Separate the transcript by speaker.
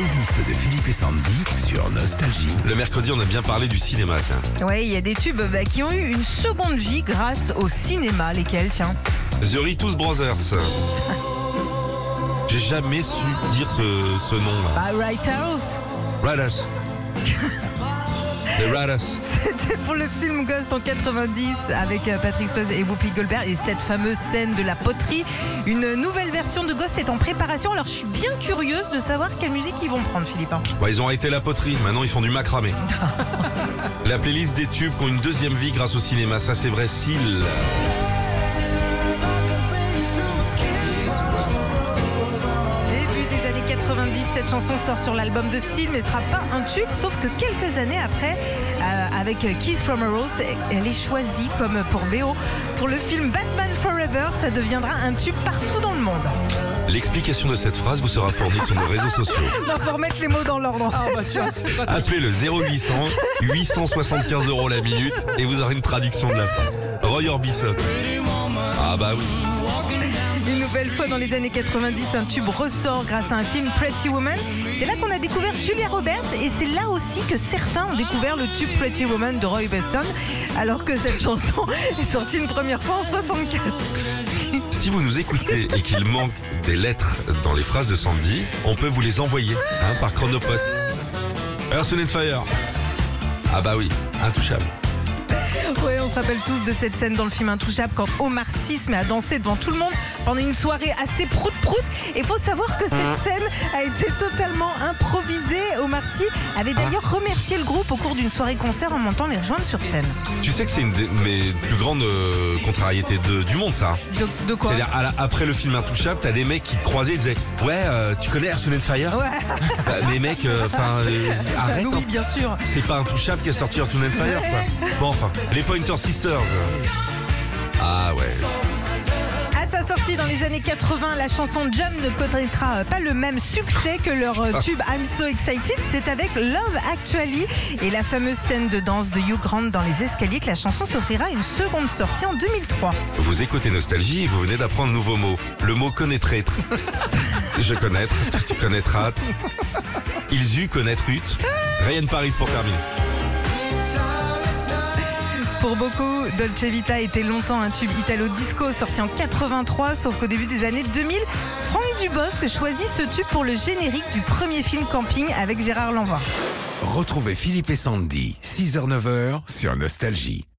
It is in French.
Speaker 1: playlist de Philippe et Sandy sur Nostalgie.
Speaker 2: Le mercredi, on a bien parlé du cinéma.
Speaker 3: Ouais, il y a des tubes bah, qui ont eu une seconde vie grâce au cinéma. Lesquels, tiens?
Speaker 2: The Ritus Brothers. J'ai jamais su dire ce, ce nom-là.
Speaker 3: Bah, Right House. C'était pour le film Ghost en 90 avec euh, Patrick Swayze et Whoopi Goldberg et cette fameuse scène de la poterie. Une nouvelle version de Ghost est en préparation. Alors je suis bien curieuse de savoir quelle musique ils vont prendre, Philippe. hein.
Speaker 2: Bon, ils ont arrêté la poterie, maintenant ils font du macramé. la playlist des tubes qui ont une deuxième vie grâce au cinéma, ça c'est vrai.
Speaker 3: Cette chanson sort sur l'album de Seal, mais ne sera pas un tube, sauf que quelques années après, euh, avec Kiss from a Rose, elle est choisie comme pour BO pour le film Batman Forever. Ça deviendra un tube partout dans le monde.
Speaker 2: L'explication de cette phrase vous sera fournie sur nos réseaux sociaux.
Speaker 3: Non, pour mettre les mots dans l'ordre.
Speaker 2: Ah, bah Appelez le 0800 875 euros la minute et vous aurez une traduction de la phrase. Roy Orbison. Ah bah oui.
Speaker 3: Une nouvelle fois dans les années 90, un tube ressort grâce à un film Pretty Woman. C'est là qu'on a découvert Julia Roberts et c'est là aussi que certains ont découvert le tube Pretty Woman de Roy Besson, alors que cette chanson est sortie une première fois en 64.
Speaker 2: Si vous nous écoutez et qu'il manque des lettres dans les phrases de Sandy, on peut vous les envoyer hein, par Chronopost. Earth and Fire. Ah bah oui, intouchable.
Speaker 3: Oui, on se rappelle tous de cette scène dans le film Intouchable quand Omar Sy se met à danser devant tout le monde pendant une soirée assez prout-prout. Et il faut savoir que cette scène a été totalement improvisée. Omar Sy avait d'ailleurs remercié le groupe au cours d'une soirée concert en montant les rejoindre sur scène.
Speaker 2: Tu sais que c'est une de mes plus grandes euh, contrariétés de- du monde, ça.
Speaker 3: De, de quoi?
Speaker 2: C'est-à-dire, à la- après le film Intouchable, t'as des mecs qui te croisaient et disaient Ouais, euh, tu connais Earth and Fire
Speaker 3: Ouais,
Speaker 2: Bah, Mais mec, euh, enfin, euh, arrête.
Speaker 3: oui,
Speaker 2: hein.
Speaker 3: bien sûr.
Speaker 2: C'est pas Intouchable qui a sorti Earth and Fire, quoi. Bon, enfin, les Pointer Sisters. Ah ouais.
Speaker 3: À sa sortie dans les années 80, la chanson Jump ne connaîtra pas le même succès que leur euh, tube I'm So Excited. C'est avec Love Actually et la fameuse scène de danse de Hugh Grant dans les escaliers que la chanson s'offrira une seconde sortie en 2003.
Speaker 2: Vous écoutez Nostalgie et vous venez d'apprendre un nouveau mot. Le mot connaître. Je connaître, tu connaîtras. Ils eut connaître ut. Ryan Paris pour terminer.
Speaker 3: Pour beaucoup, Dolce Vita était longtemps un tube italo-disco sorti en 83, sauf qu'au début des années 2000, Franck Dubosc choisit ce tube pour le générique du premier film Camping avec Gérard Lanvin.
Speaker 1: Retrouvez Philippe et Sandy, 6h-9h sur Nostalgie.